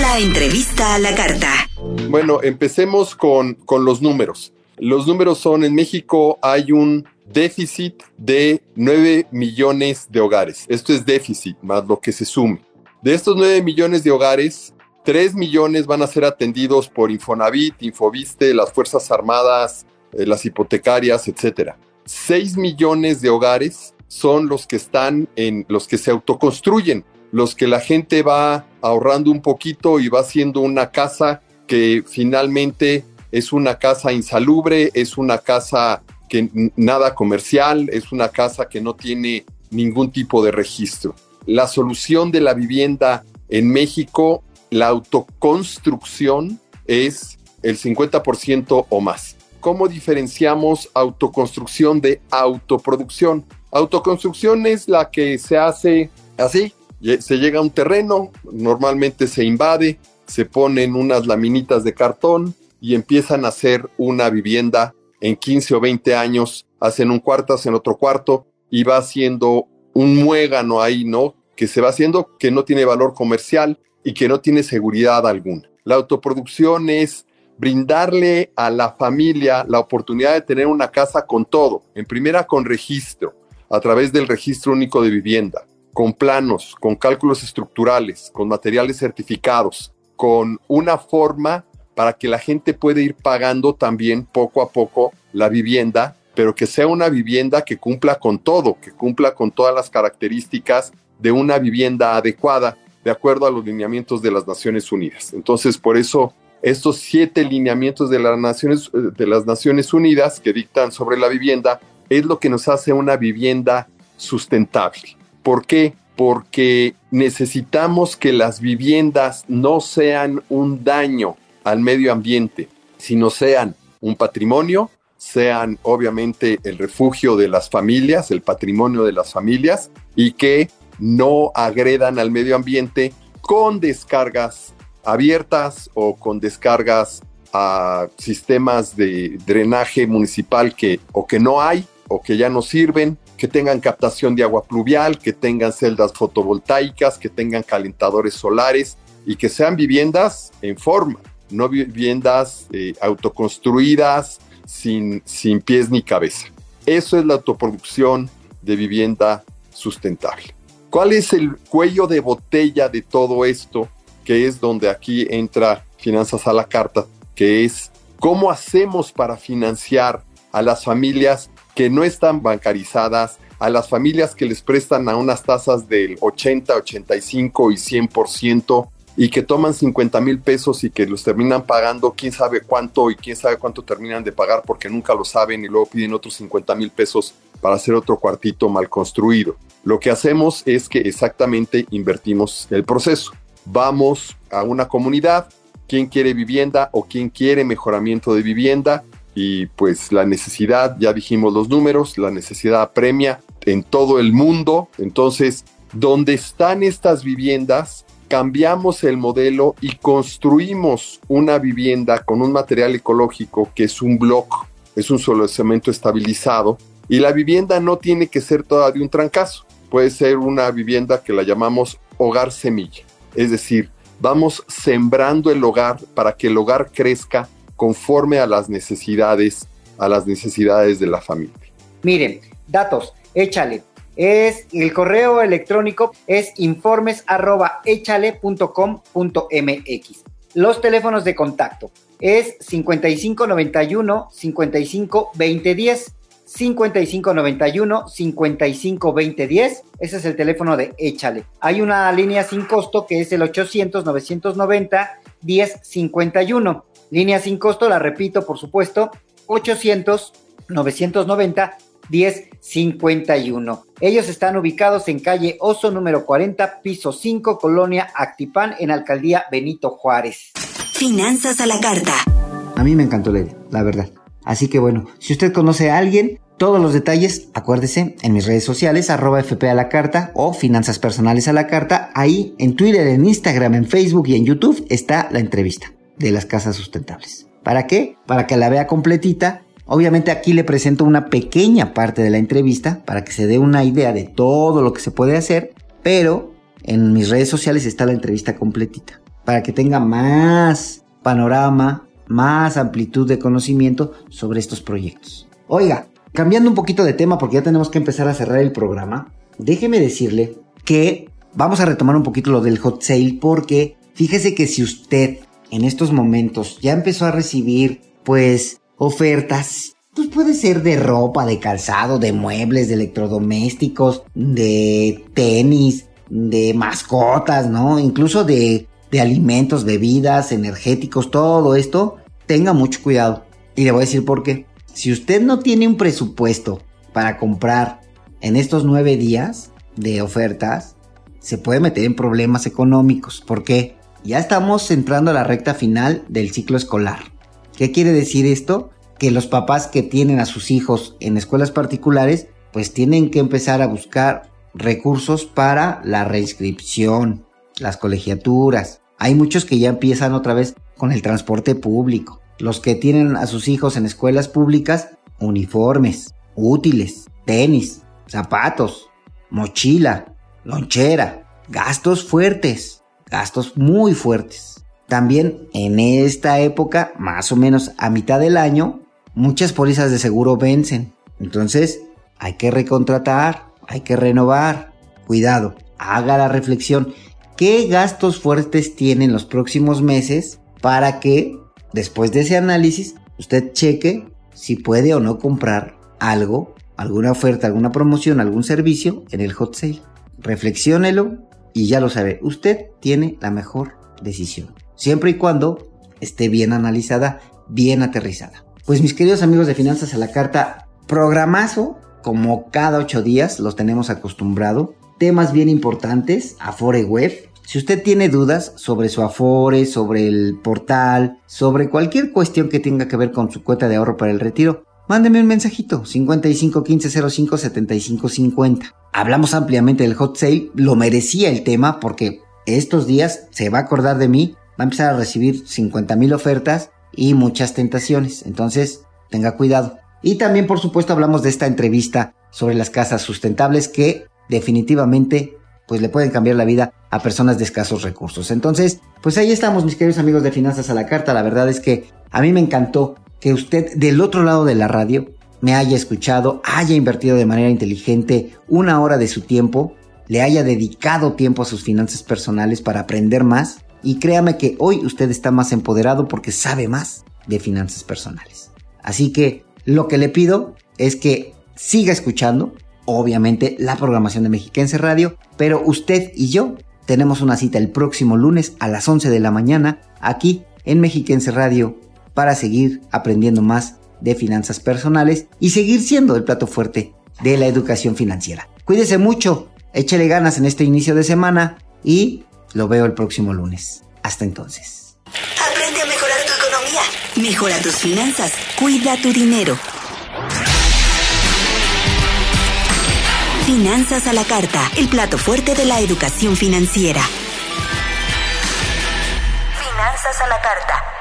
S1: La entrevista a la carta.
S3: Bueno, empecemos con, con los números. Los números son, en México hay un déficit de 9 millones de hogares. Esto es déficit más lo que se sume. De estos 9 millones de hogares, 3 millones van a ser atendidos por Infonavit, Infoviste, las Fuerzas Armadas, eh, las hipotecarias, etc. 6 millones de hogares son los que están en los que se autoconstruyen los que la gente va ahorrando un poquito y va haciendo una casa que finalmente es una casa insalubre, es una casa que nada comercial, es una casa que no tiene ningún tipo de registro. La solución de la vivienda en México, la autoconstrucción es el 50% o más. ¿Cómo diferenciamos autoconstrucción de autoproducción? Autoconstrucción es la que se hace así, se llega a un terreno, normalmente se invade, se ponen unas laminitas de cartón y empiezan a hacer una vivienda en 15 o 20 años, hacen un cuarto, hacen otro cuarto y va haciendo un muégano ahí, ¿no? Que se va haciendo que no tiene valor comercial y que no tiene seguridad alguna. La autoproducción es brindarle a la familia la oportunidad de tener una casa con todo, en primera con registro, a través del registro único de vivienda con planos, con cálculos estructurales, con materiales certificados, con una forma para que la gente pueda ir pagando también poco a poco la vivienda, pero que sea una vivienda que cumpla con todo, que cumpla con todas las características de una vivienda adecuada, de acuerdo a los lineamientos de las Naciones Unidas. Entonces, por eso, estos siete lineamientos de las Naciones, de las Naciones Unidas que dictan sobre la vivienda es lo que nos hace una vivienda sustentable. ¿Por qué? Porque necesitamos que las viviendas no sean un daño al medio ambiente, sino sean un patrimonio, sean obviamente el refugio de las familias, el patrimonio de las familias y que no agredan al medio ambiente con descargas abiertas o con descargas a sistemas de drenaje municipal que o que no hay o que ya no sirven que tengan captación de agua pluvial, que tengan celdas fotovoltaicas, que tengan calentadores solares y que sean viviendas en forma, no viviendas eh, autoconstruidas sin, sin pies ni cabeza. Eso es la autoproducción de vivienda sustentable. ¿Cuál es el cuello de botella de todo esto? Que es donde aquí entra Finanzas a la Carta. que es cómo hacemos para financiar a las familias que no están bancarizadas, a las familias que les prestan a unas tasas del 80, 85 y 100% y que toman 50 mil pesos y que los terminan pagando quién sabe cuánto y quién sabe cuánto terminan de pagar porque nunca lo saben y luego piden otros 50 mil pesos para hacer otro cuartito mal construido. Lo que hacemos es que exactamente invertimos el proceso. Vamos a una comunidad, quién quiere vivienda o quién quiere mejoramiento de vivienda y pues la necesidad, ya dijimos los números, la necesidad premia en todo el mundo. Entonces, donde están estas viviendas, cambiamos el modelo y construimos una vivienda con un material ecológico que es un block, es un solo cemento estabilizado y la vivienda no tiene que ser toda de un trancazo, puede ser una vivienda que la llamamos hogar semilla, es decir, vamos sembrando el hogar para que el hogar crezca conforme a las necesidades, a las necesidades de la familia.
S2: Miren, datos, échale es el correo electrónico es informes arroba mx Los teléfonos de contacto es 5591 55 20 10 5591 55 20 10 ese es el teléfono de Échale. Hay una línea sin costo que es el 800 990 1051. Línea sin costo, la repito, por supuesto, 800 990 1051. Ellos están ubicados en calle Oso número 40, piso 5, Colonia Actipán, en Alcaldía Benito Juárez.
S1: Finanzas a la carta.
S2: A mí me encantó la la verdad. Así que bueno, si usted conoce a alguien, todos los detalles, acuérdese, en mis redes sociales, arroba FP a la carta o Finanzas Personales a la carta. Ahí en Twitter, en Instagram, en Facebook y en YouTube está la entrevista de las casas sustentables. ¿Para qué? Para que la vea completita Obviamente aquí le presento una pequeña parte de la entrevista para que se dé una idea de todo lo que se puede hacer, pero en mis redes sociales está la entrevista completita, para que tenga más panorama, más amplitud de conocimiento sobre estos proyectos. Oiga, cambiando un poquito de tema porque ya tenemos que empezar a cerrar el programa, déjeme decirle que vamos a retomar un poquito lo del hot sale porque fíjese que si usted en estos momentos ya empezó a recibir pues ofertas. Pues puede ser de ropa, de calzado, de muebles, de electrodomésticos, de tenis, de mascotas, ¿no? Incluso de, de alimentos, bebidas, energéticos, todo esto. Tenga mucho cuidado. Y le voy a decir por qué. Si usted no tiene un presupuesto para comprar en estos nueve días de ofertas, se puede meter en problemas económicos. ¿Por qué? Ya estamos entrando a la recta final del ciclo escolar. ¿Qué quiere decir esto? Que los papás que tienen a sus hijos en escuelas particulares, pues tienen que empezar a buscar recursos para la reinscripción, las colegiaturas. Hay muchos que ya empiezan otra vez con el transporte público. Los que tienen a sus hijos en escuelas públicas, uniformes, útiles, tenis, zapatos, mochila, lonchera, gastos fuertes, gastos muy fuertes. También en esta época, más o menos a mitad del año, muchas pólizas de seguro vencen. Entonces, hay que recontratar, hay que renovar. Cuidado, haga la reflexión. ¿Qué gastos fuertes tienen los próximos meses para que, después de ese análisis, usted cheque si puede o no comprar algo, alguna oferta, alguna promoción, algún servicio en el hot sale? Reflexiónelo y ya lo sabe. Usted tiene la mejor decisión siempre y cuando esté bien analizada, bien aterrizada. Pues mis queridos amigos de Finanzas a la Carta, programazo, como cada ocho días los tenemos acostumbrado, temas bien importantes, Afore Web. Si usted tiene dudas sobre su Afore, sobre el portal, sobre cualquier cuestión que tenga que ver con su cuenta de ahorro para el retiro, mándeme un mensajito 55 15 05 75 50. Hablamos ampliamente del hot sale, lo merecía el tema porque estos días se va a acordar de mí va a empezar a recibir 50 mil ofertas y muchas tentaciones. Entonces, tenga cuidado. Y también, por supuesto, hablamos de esta entrevista sobre las casas sustentables que definitivamente pues le pueden cambiar la vida a personas de escasos recursos. Entonces, pues ahí estamos, mis queridos amigos de Finanzas a la Carta. La verdad es que a mí me encantó que usted del otro lado de la radio me haya escuchado, haya invertido de manera inteligente una hora de su tiempo, le haya dedicado tiempo a sus finanzas personales para aprender más y créame que hoy usted está más empoderado porque sabe más de finanzas personales. Así que lo que le pido es que siga escuchando, obviamente, la programación de Mexiquense Radio, pero usted y yo tenemos una cita el próximo lunes a las 11 de la mañana aquí en Mexiquense Radio para seguir aprendiendo más de finanzas personales y seguir siendo el plato fuerte de la educación financiera. Cuídese mucho, échele ganas en este inicio de semana y lo veo el próximo lunes. Hasta entonces.
S1: Aprende a mejorar tu economía, mejora tus finanzas, cuida tu dinero. Finanzas a la carta, el plato fuerte de la educación financiera. Finanzas a la carta.